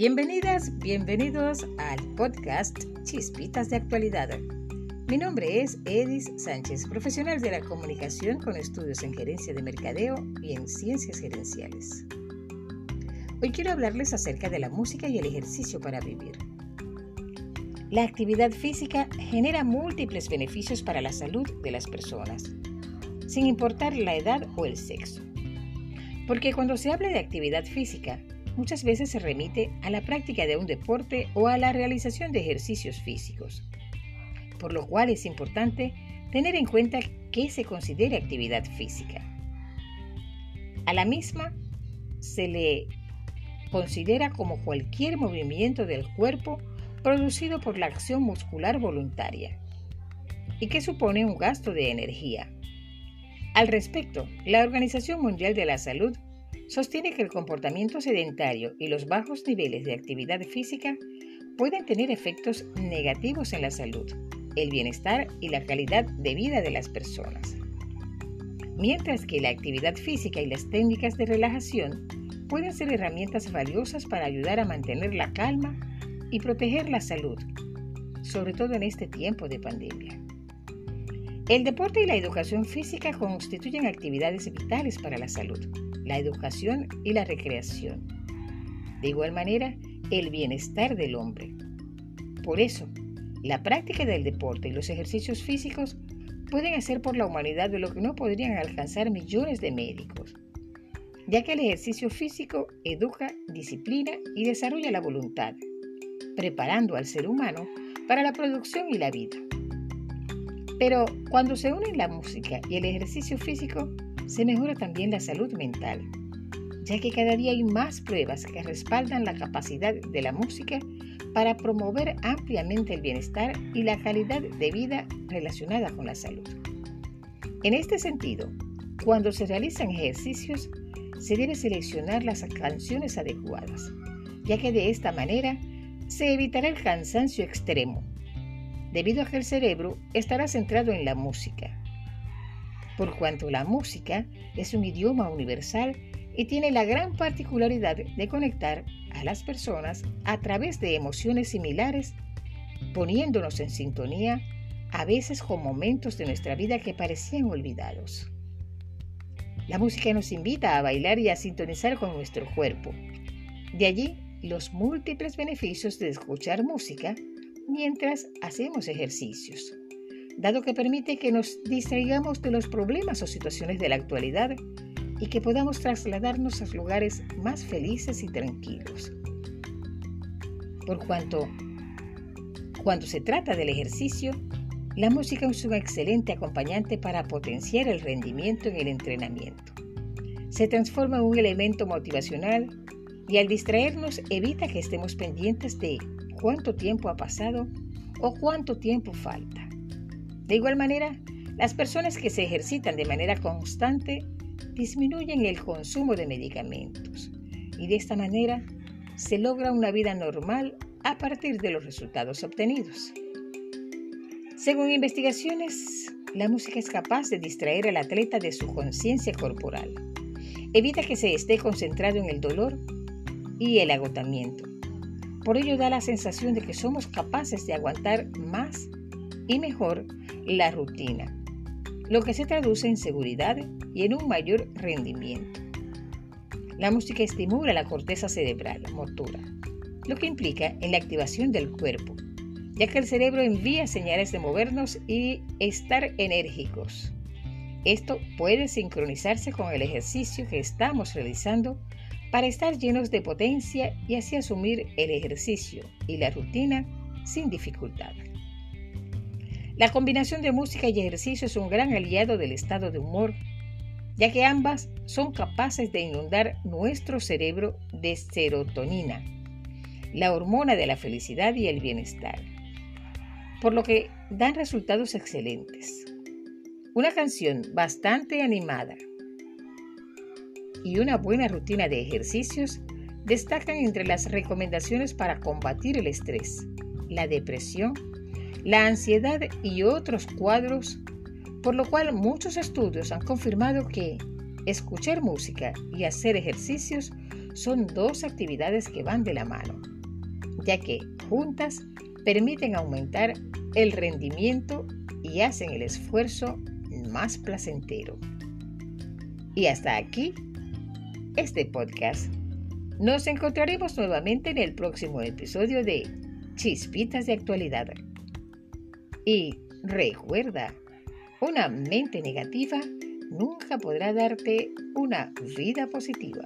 Bienvenidas, bienvenidos al podcast Chispitas de Actualidad. Mi nombre es Edis Sánchez, profesional de la comunicación con estudios en gerencia de mercadeo y en ciencias gerenciales. Hoy quiero hablarles acerca de la música y el ejercicio para vivir. La actividad física genera múltiples beneficios para la salud de las personas, sin importar la edad o el sexo. Porque cuando se habla de actividad física, muchas veces se remite a la práctica de un deporte o a la realización de ejercicios físicos, por lo cual es importante tener en cuenta qué se considera actividad física. A la misma se le considera como cualquier movimiento del cuerpo producido por la acción muscular voluntaria y que supone un gasto de energía. Al respecto, la Organización Mundial de la Salud sostiene que el comportamiento sedentario y los bajos niveles de actividad física pueden tener efectos negativos en la salud, el bienestar y la calidad de vida de las personas. Mientras que la actividad física y las técnicas de relajación pueden ser herramientas valiosas para ayudar a mantener la calma y proteger la salud, sobre todo en este tiempo de pandemia. El deporte y la educación física constituyen actividades vitales para la salud la educación y la recreación. De igual manera, el bienestar del hombre. Por eso, la práctica del deporte y los ejercicios físicos pueden hacer por la humanidad de lo que no podrían alcanzar millones de médicos, ya que el ejercicio físico educa, disciplina y desarrolla la voluntad, preparando al ser humano para la producción y la vida. Pero cuando se unen la música y el ejercicio físico, se mejora también la salud mental, ya que cada día hay más pruebas que respaldan la capacidad de la música para promover ampliamente el bienestar y la calidad de vida relacionada con la salud. En este sentido, cuando se realizan ejercicios, se debe seleccionar las canciones adecuadas, ya que de esta manera se evitará el cansancio extremo, debido a que el cerebro estará centrado en la música por cuanto la música es un idioma universal y tiene la gran particularidad de conectar a las personas a través de emociones similares, poniéndonos en sintonía a veces con momentos de nuestra vida que parecían olvidados. La música nos invita a bailar y a sintonizar con nuestro cuerpo. De allí los múltiples beneficios de escuchar música mientras hacemos ejercicios dado que permite que nos distraigamos de los problemas o situaciones de la actualidad y que podamos trasladarnos a lugares más felices y tranquilos. Por cuanto, cuando se trata del ejercicio, la música es un excelente acompañante para potenciar el rendimiento en el entrenamiento. Se transforma en un elemento motivacional y al distraernos evita que estemos pendientes de cuánto tiempo ha pasado o cuánto tiempo falta. De igual manera, las personas que se ejercitan de manera constante disminuyen el consumo de medicamentos y de esta manera se logra una vida normal a partir de los resultados obtenidos. Según investigaciones, la música es capaz de distraer al atleta de su conciencia corporal. Evita que se esté concentrado en el dolor y el agotamiento. Por ello da la sensación de que somos capaces de aguantar más y mejor la rutina, lo que se traduce en seguridad y en un mayor rendimiento. La música estimula la corteza cerebral motora, lo que implica en la activación del cuerpo, ya que el cerebro envía señales de movernos y estar enérgicos. Esto puede sincronizarse con el ejercicio que estamos realizando para estar llenos de potencia y así asumir el ejercicio y la rutina sin dificultad. La combinación de música y ejercicio es un gran aliado del estado de humor, ya que ambas son capaces de inundar nuestro cerebro de serotonina, la hormona de la felicidad y el bienestar, por lo que dan resultados excelentes. Una canción bastante animada y una buena rutina de ejercicios destacan entre las recomendaciones para combatir el estrés, la depresión la ansiedad y otros cuadros, por lo cual muchos estudios han confirmado que escuchar música y hacer ejercicios son dos actividades que van de la mano. ya que juntas permiten aumentar el rendimiento y hacen el esfuerzo más placentero. Y hasta aquí este podcast. Nos encontraremos nuevamente en el próximo episodio de Chispitas de Actualidad. Y recuerda, una mente negativa nunca podrá darte una vida positiva.